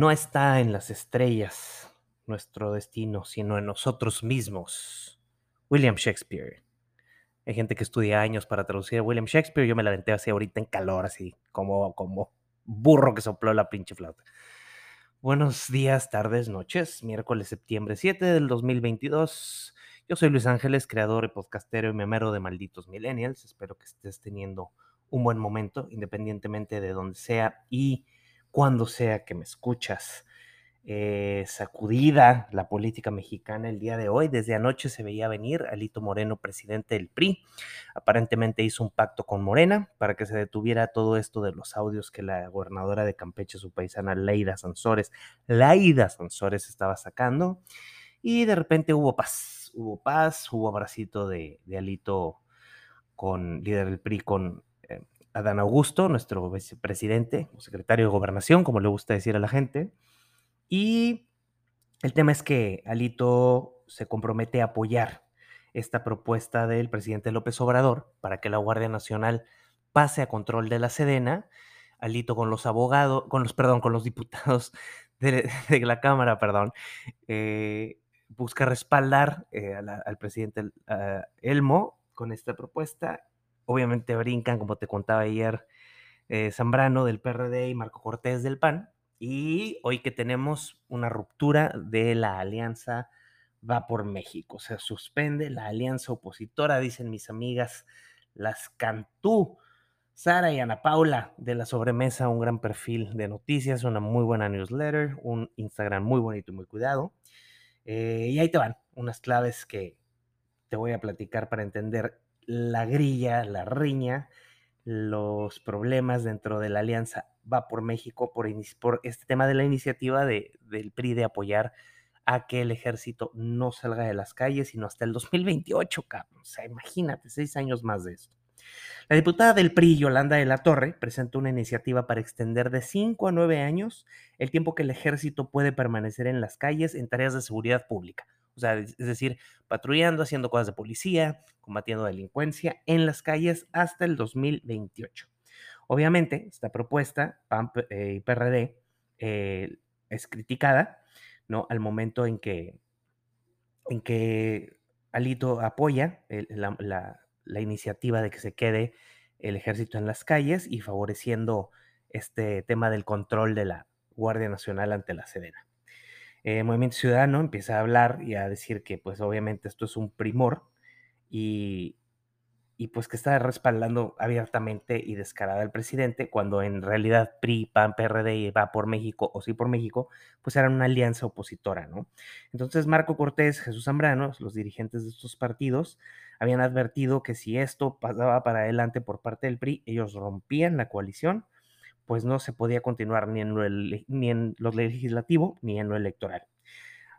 No está en las estrellas nuestro destino, sino en nosotros mismos. William Shakespeare. Hay gente que estudia años para traducir a William Shakespeare. Yo me la aventé así ahorita en calor, así como, como burro que sopló la pinche flauta. Buenos días, tardes, noches. Miércoles, septiembre 7 del 2022. Yo soy Luis Ángeles, creador y podcastero y memero de Malditos Millennials. Espero que estés teniendo un buen momento, independientemente de donde sea y cuando sea que me escuchas. Eh, sacudida la política mexicana el día de hoy. Desde anoche se veía venir Alito Moreno, presidente del PRI. Aparentemente hizo un pacto con Morena para que se detuviera todo esto de los audios que la gobernadora de Campeche, su paisana Leida Sansores, Laida Sansores estaba sacando. Y de repente hubo paz, hubo paz, hubo abracito de, Alito con líder del PRI con Adán Augusto, nuestro vicepresidente o secretario de gobernación, como le gusta decir a la gente. Y el tema es que Alito se compromete a apoyar esta propuesta del presidente López Obrador para que la Guardia Nacional pase a control de la Sedena. Alito con los abogados, con los, perdón, con los diputados de, la Cámara, perdón, eh, busca respaldar eh, al presidente Elmo con esta propuesta obviamente brincan, como te contaba ayer, eh, Zambrano del PRD y Marco Cortés del PAN. Y hoy que tenemos una ruptura de la alianza va por México. Se suspende la alianza opositora, dicen mis amigas, las Cantú. Sara y Ana Paula de la sobremesa, un gran perfil de noticias, una muy buena newsletter, un Instagram muy bonito y muy cuidado. Eh, y ahí te van unas claves que te voy a platicar para entender la grilla, la riña, los problemas dentro de la alianza va por México por, este tema de la iniciativa de, del PRI de apoyar a que el ejército no salga de las calles, sino hasta el 2028, cabrón. O sea, imagínate, seis años más de esto. La diputada del PRI, Yolanda de la Torre, presentó una iniciativa para extender de cinco a nueve años el tiempo que el ejército puede permanecer en las calles en tareas de seguridad pública. O sea, es decir, patrullando, haciendo cosas de policía, combatiendo delincuencia en las calles hasta el 2028. Obviamente, esta propuesta, PAN eh, y PRD, eh, es criticada, ¿no? Al momento en que, en que Alito apoya la iniciativa de que se quede el ejército en las calles y favoreciendo este tema del control de la Guardia Nacional ante la Sedena. Eh, Movimiento Ciudadano empieza a hablar y a decir que pues obviamente esto es un primor y, y pues que está respaldando abiertamente y descarada al presidente cuando en realidad PRI, PAN, PRD y va por México o sí por México, pues eran una alianza opositora, ¿no? Entonces Marco Cortés, Jesús Zambrano, los dirigentes de estos partidos, habían advertido que si esto pasaba para adelante por parte del PRI, ellos rompían la coalición pues no se podía continuar ni en ni en lo legislativo ni en lo electoral.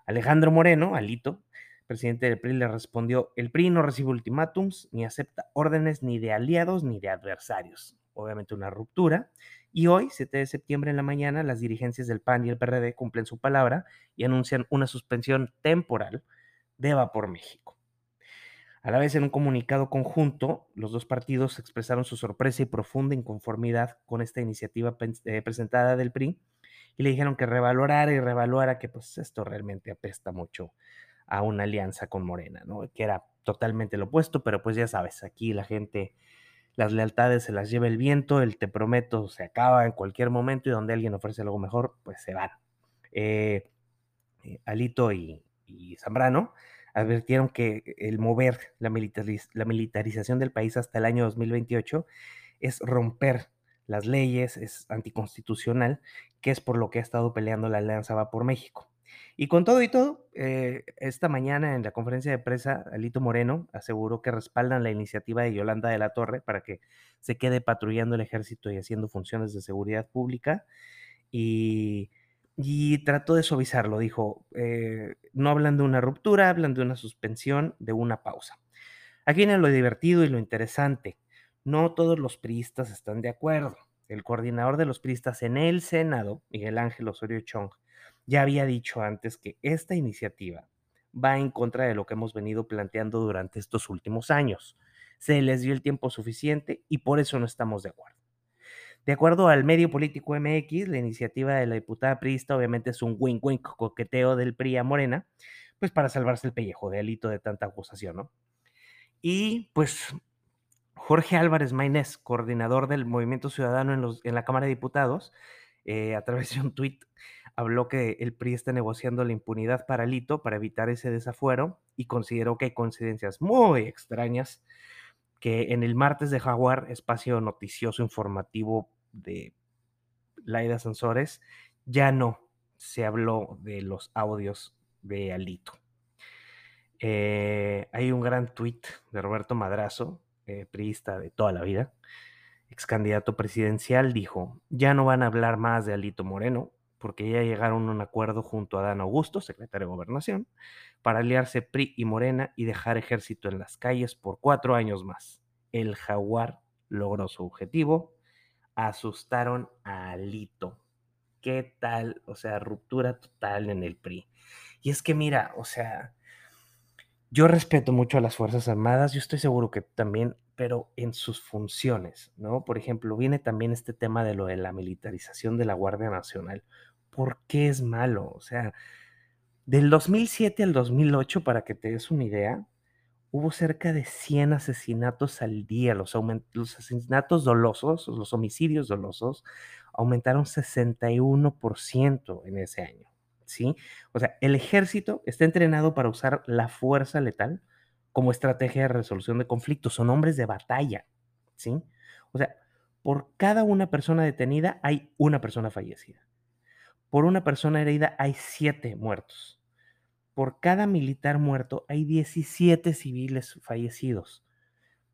Alejandro Moreno, Alito, presidente del PRI, le respondió, el PRI no recibe ultimátums ni acepta órdenes ni de aliados ni de adversarios. Obviamente una ruptura. Y hoy, 7 de septiembre en la mañana, las dirigencias del PAN y el PRD cumplen su palabra y anuncian una suspensión temporal de Va por México. A la vez, en un comunicado conjunto, los dos partidos expresaron su sorpresa y profunda inconformidad con esta iniciativa eh, presentada del PRI y le dijeron que revalorara y revaluara que pues esto realmente apesta mucho a una alianza con Morena, ¿no? Que era totalmente lo opuesto, pero pues ya sabes, aquí la gente, las lealtades se las lleva el viento, el te prometo se acaba en cualquier momento y donde alguien ofrece algo mejor, pues se van. Eh, eh, Alito y, Zambrano advirtieron que el mover la, militarización del país hasta el año 2028 es romper las leyes, es anticonstitucional, que es por lo que ha estado peleando la Alianza Va por México. Y con todo y todo, eh, esta mañana en la conferencia de prensa, Alito Moreno aseguró que respaldan la iniciativa de Yolanda de la Torre para que se quede patrullando el ejército y haciendo funciones de seguridad pública. Y y trató de suavizarlo, dijo, eh, no hablan de una ruptura, hablan de una suspensión, de una pausa. Aquí viene lo divertido y lo interesante. No todos los priistas están de acuerdo. El coordinador de los priistas en el Senado, Miguel Ángel Osorio Chong, ya había dicho antes que esta iniciativa va en contra de lo que hemos venido planteando durante estos últimos años. Se les dio el tiempo suficiente y por eso no estamos de acuerdo. De acuerdo al medio político MX, la iniciativa de la diputada priista obviamente es un wink-wink coqueteo del PRI a Morena, pues para salvarse el pellejo de alito de tanta acusación, ¿no? Y pues Jorge Álvarez Maynés, coordinador del Movimiento Ciudadano en, los, en la Cámara de Diputados, eh, a través de un tuit habló que el PRI está negociando la impunidad para Alito para evitar ese desafuero y consideró que hay coincidencias muy extrañas que en el martes de Jaguar, espacio noticioso informativo de Laida Sansores, ya no se habló de los audios de Alito. Eh, hay un gran tuit de Roberto Madrazo, eh, priista de toda la vida, ex candidato presidencial, dijo, ya no van a hablar más de Alito Moreno, porque ya llegaron a un acuerdo junto a Dan Augusto, secretario de Gobernación, para aliarse PRI y Morena y dejar ejército en las calles por cuatro años más. El jaguar logró su objetivo, asustaron a Alito. ¿Qué tal? O sea, ruptura total en el PRI. Y es que mira, o sea, yo respeto mucho a las Fuerzas Armadas, yo estoy seguro que también, pero en sus funciones, ¿no? Por ejemplo, viene también este tema de lo de la militarización de la Guardia Nacional por qué es malo. O sea, del 2007 al 2008, para que te des una idea, hubo cerca de 100 asesinatos al día. Los, los asesinatos dolosos, los homicidios dolosos, aumentaron 61% en ese año. ¿Sí? O sea, el ejército está entrenado para usar la fuerza letal como estrategia de resolución de conflictos. Son hombres de batalla. ¿Sí? O sea, por cada una persona detenida hay una persona fallecida. Por una persona herida hay siete muertos. Por cada militar muerto hay 17 civiles fallecidos.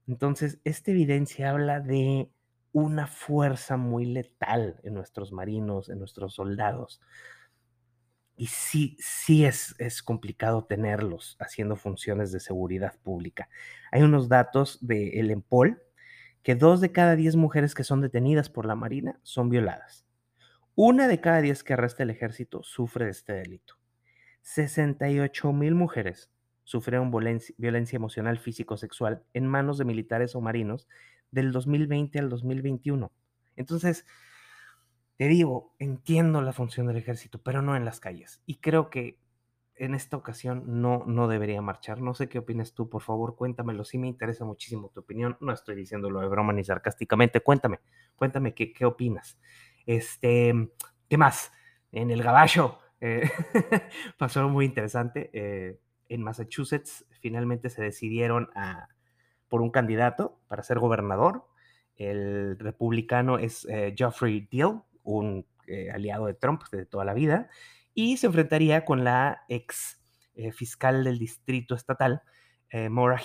Entonces, esta evidencia habla de una fuerza muy letal en nuestros marinos, en nuestros soldados. Y sí, sí es, es complicado tenerlos haciendo funciones de seguridad pública. Hay unos datos de el EMPOL que dos de cada diez mujeres que son detenidas por la Marina son violadas. Una de cada diez que arresta el ejército sufre este delito. 68 mil mujeres sufrieron violencia, emocional, físico-sexual en manos de militares o marinos del 2020 al 2021. Entonces, te digo, entiendo la función del ejército, pero no en las calles. Y creo que en esta ocasión no, no debería marchar. No sé qué opinas tú, por favor, cuéntamelo. Sí me interesa muchísimo tu opinión. No estoy diciéndolo de broma ni sarcásticamente. Cuéntame, cuéntame qué, qué opinas. Este, ¿qué más? En el Gabacho eh, pasó muy interesante. Eh, en Massachusetts finalmente se decidieron a, por un candidato para ser gobernador. El republicano es eh, Geoffrey Deal, un aliado de Trump de toda la vida, y se enfrentaría con la ex fiscal del distrito estatal, Maura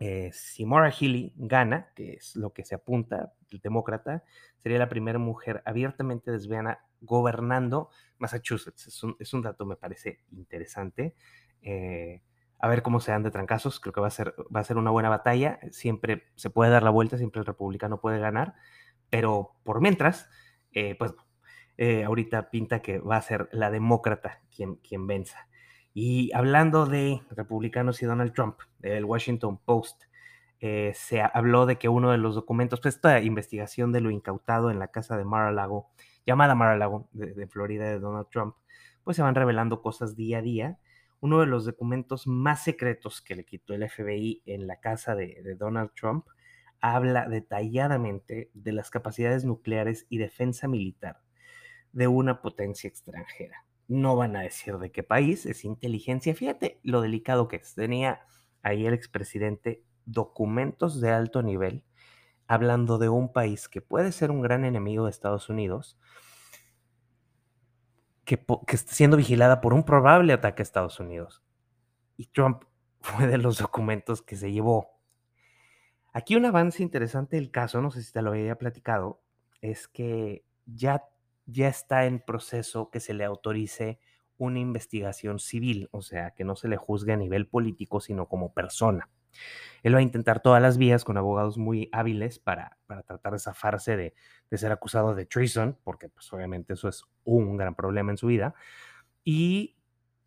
Healey. si Maura Healey gana, que es lo que se apunta, el demócrata, sería la primera mujer abiertamente lesbiana gobernando Massachusetts. Es un, dato, me parece interesante. Eh, a ver cómo se dan de trancazos. Creo que va a, ser, va a ser una buena batalla. Siempre se puede dar la vuelta, siempre el republicano puede ganar. Pero por mientras, eh, pues eh, ahorita pinta que va a ser la demócrata quien, quien venza. Y hablando de republicanos y Donald Trump, el Washington Post eh, se habló de que uno de los documentos, pues esta investigación de lo incautado en la casa de Mar-a-Lago, llamada Mar-a-Lago de, Florida de Donald Trump, pues se van revelando cosas día a día. Uno de los documentos más secretos que le quitó el FBI en la casa de, de Donald Trump habla detalladamente de las capacidades nucleares y defensa militar de una potencia extranjera. No van a decir de qué país, es inteligencia. Fíjate lo delicado que es. Tenía ahí el expresidente documentos de alto nivel hablando de un país que puede ser un gran enemigo de Estados Unidos, que, está siendo vigilada por un probable ataque a Estados Unidos. Y Trump fue de los documentos que se llevó. Aquí un avance interesante del caso, no sé si te lo había platicado, es que ya, ya está en proceso que se le autorice una investigación civil, o sea, que no se le juzgue a nivel político, sino como persona. Él va a intentar todas las vías con abogados muy hábiles para, tratar de zafarse de, ser acusado de treason, porque pues obviamente eso es un gran problema en su vida. Y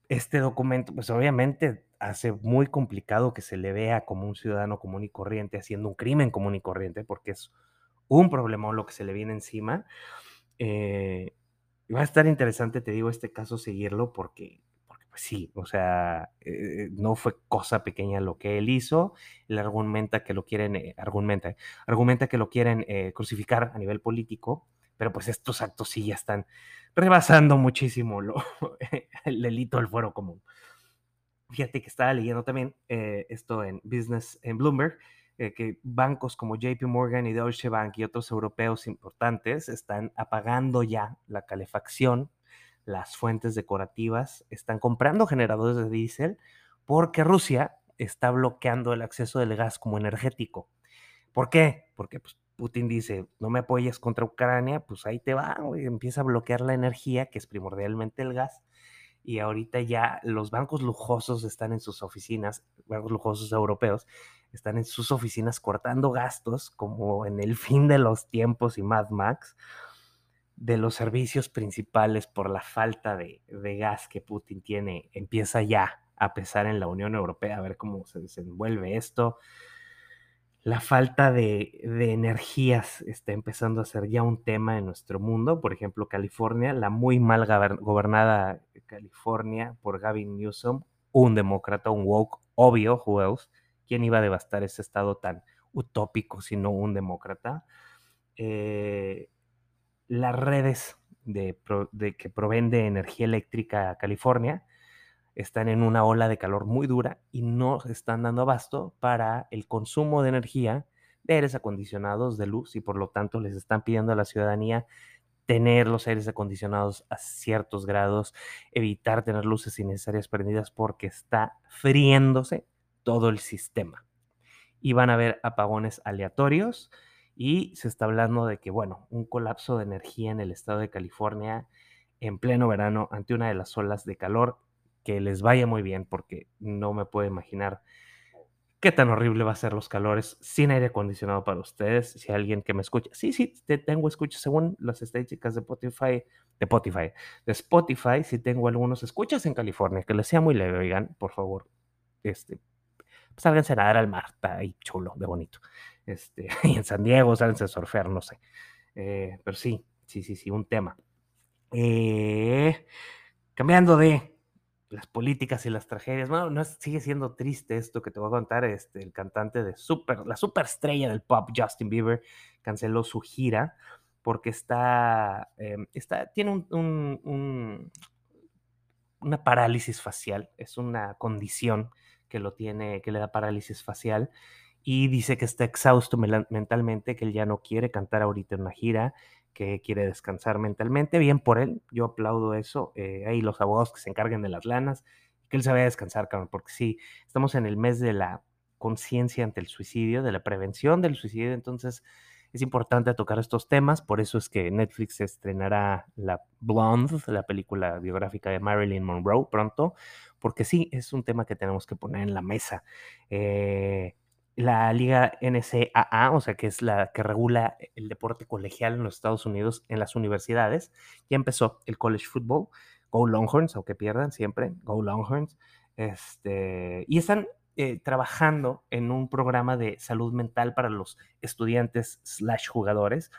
este documento, pues obviamente hace muy complicado que se le vea como un ciudadano común y corriente haciendo un crimen común y corriente, porque es un problema lo que se le viene encima. Eh, va a estar interesante, te digo, este caso seguirlo porque, porque pues sí, o sea, eh, no fue cosa pequeña lo que él hizo. Él argumenta que lo quieren, eh, argumenta, argumenta que lo quieren crucificar a nivel político, pero pues estos actos sí ya están rebasando muchísimo lo, el delito del fuero común. Fíjate que estaba leyendo también esto en Business, en Bloomberg, eh, que bancos como JP Morgan y Deutsche Bank y otros europeos importantes están apagando ya la calefacción, las fuentes decorativas, están comprando generadores de diésel porque Rusia está bloqueando el acceso del gas como energético. ¿Por qué? Porque pues, Putin dice, no me apoyes contra Ucrania, pues ahí te va, empieza a bloquear la energía, que es primordialmente el gas, y ahorita ya los bancos lujosos están en sus oficinas, bancos lujosos europeos, están en sus oficinas cortando gastos, como en el fin de los tiempos y Mad Max, de los servicios principales por la falta de, gas que Putin tiene, empieza ya a pesar en la Unión Europea, a ver cómo se desenvuelve esto. La falta de, de, energías está empezando a ser ya un tema en nuestro mundo. Por ejemplo, California, la muy mal gobernada California por Gavin Newsom, un demócrata, un woke, obvio, who else, ¿Quién iba a devastar ese estado tan utópico sino un demócrata? Eh, las redes de, que proveen energía eléctrica a California están en una ola de calor muy dura y no están dando abasto para el consumo de energía de aires acondicionados, de luz, y por lo tanto les están pidiendo a la ciudadanía tener los aires acondicionados a ciertos grados, evitar tener luces innecesarias prendidas porque está friéndose todo el sistema. Y van a haber apagones aleatorios y se está hablando de que, bueno, un colapso de energía en el estado de California en pleno verano ante una de las olas de calor que les vaya muy bien porque no me puedo imaginar qué tan horrible va a ser los calores sin aire acondicionado para ustedes. Si alguien que me escucha, sí, sí, te tengo escuchas según las estadísticas de Spotify, de Spotify, de Spotify, si tengo algunos escuchas en California, que les sea muy leve, oigan, por favor, este, sálganse a nadar al mar, está chulo, de bonito. Este, y en San Diego, sálganse a surfear, no sé. Eh, pero sí, sí, sí, sí, un tema. Eh, cambiando de las políticas y las tragedias, bueno, no sigue siendo triste esto que te voy a contar. Este, el cantante de super, la superestrella del pop, Justin Bieber, canceló su gira porque está, em, está tiene un, una parálisis facial, es una condición que lo tiene, que le da parálisis facial y dice que está exhausto mentalmente, que él ya no quiere cantar ahorita en una gira, que quiere descansar mentalmente. Bien por él, yo aplaudo eso. Eh, ahí los abogados que se encarguen de las lanas, que él se vaya a descansar, porque sí, estamos en el mes de la conciencia ante el suicidio, de la prevención del suicidio, entonces es importante tocar estos temas, por eso es que Netflix estrenará la Blonde, la película biográfica de Marilyn Monroe pronto, porque sí, es un tema que tenemos que poner en la mesa. Eh, la liga NCAA, o sea, que es la que regula el deporte colegial en los Estados Unidos en las universidades, ya empezó el college football, Go Longhorns, aunque pierdan siempre, Go Longhorns, este, y están eh, trabajando en un programa de salud mental para los estudiantes slash jugadores,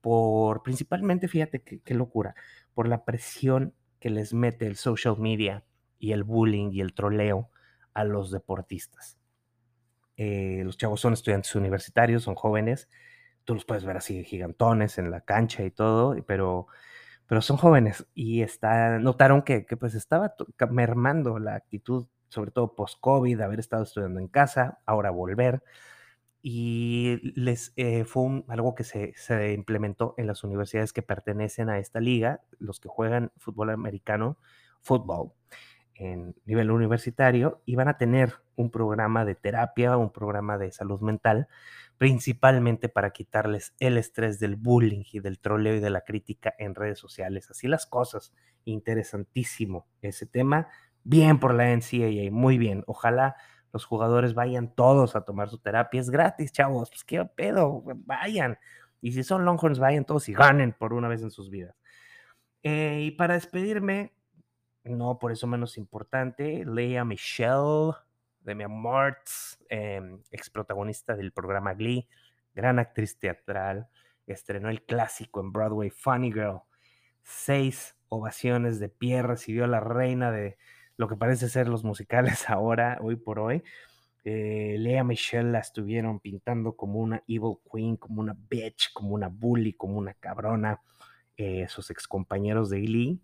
por principalmente, fíjate qué locura, por la presión que les mete el social media y el bullying y el troleo a los deportistas. Eh, los chavos son estudiantes universitarios, son jóvenes, tú los puedes ver así gigantones en la cancha y todo, pero, pero son jóvenes y está, notaron que, que pues estaba mermando la actitud sobre todo post-COVID, haber estado estudiando en casa, ahora volver. Y les eh, fue algo que se, se, implementó en las universidades que pertenecen a esta liga, los que juegan fútbol americano, fútbol, en nivel universitario, y van a tener un programa de terapia, un programa de salud mental, principalmente para quitarles el estrés del bullying y del troleo y de la crítica en redes sociales. Así las cosas, interesantísimo ese tema Bien por la NCAA, muy bien. Ojalá los jugadores vayan todos a tomar su terapia. Es gratis, chavos. Pues qué pedo, vayan. Y si son Longhorns, vayan todos y ganen por una vez en sus vidas. Eh, y para despedirme, no por eso menos importante, Leia Michelle, de mi Martz, eh, ex protagonista del programa Glee, gran actriz teatral, estrenó el clásico en Broadway Funny Girl. Seis ovaciones de pie recibió la reina de lo que parece ser los musicales ahora, hoy por hoy. Eh, Lea Michelle la estuvieron pintando como una evil queen, como una bitch, como una bully, como una cabrona, eh, sus excompañeros de Glee.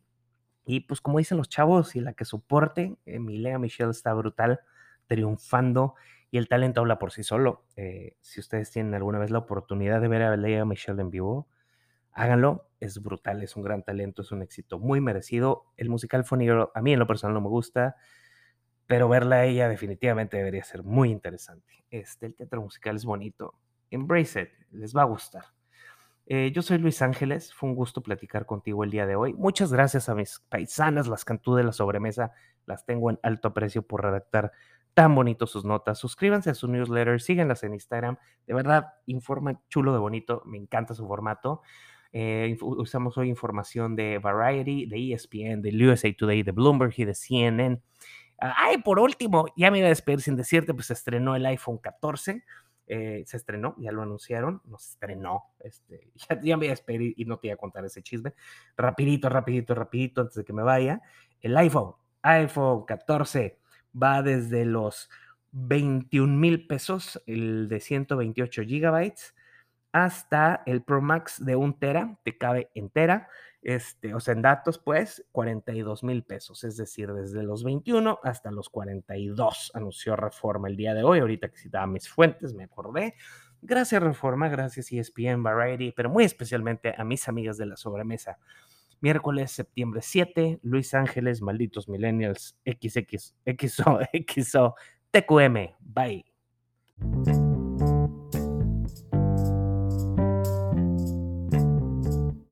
Y pues como dicen los chavos, y la que soporte, eh, mi Lea Michelle está brutal, triunfando y el talento habla por sí solo. Eh, si ustedes tienen alguna vez la oportunidad de ver a Lea Michelle en vivo, háganlo, es brutal, es un gran talento, es un éxito muy merecido. El musical Funny Girl a mí en lo personal no me gusta, pero verla a ella definitivamente debería ser muy interesante. Este, el teatro musical es bonito. Embrace it, les va a gustar. Eh, yo soy Luis Ángeles, fue un gusto platicar contigo el día de hoy. Muchas gracias a mis paisanas, las cantú de la sobremesa, las tengo en alto aprecio por redactar tan bonito sus notas. Suscríbanse a su newsletter, síganlas en Instagram, de verdad, informan chulo de bonito, me encanta su formato. Eh, usamos hoy información de Variety, de ESPN, de USA Today, de Bloomberg y de CNN. Ay, por último, ya me iba a despedir sin decirte, pues se estrenó el iPhone 14. Eh, se estrenó, ya lo anunciaron, no se estrenó, este, ya, ya, me voy a despedir y no te voy a contar ese chisme. Rapidito, rapidito, rapidito, antes de que me vaya. El iPhone, iPhone 14, va desde los 21 mil pesos, el de 128 gigabytes, hasta el Pro Max de un tera, te cabe entera, este, o sea, en datos, pues, 42 mil pesos, es decir, desde los 21 hasta los 42, anunció Reforma el día de hoy, ahorita que citaba mis fuentes, me acordé. Gracias Reforma, gracias ESPN, Variety, pero muy especialmente a mis amigas de la sobremesa. Miércoles, septiembre 7, Luis Ángeles, Malditos Millennials, XX, XO, XO, TQM, bye.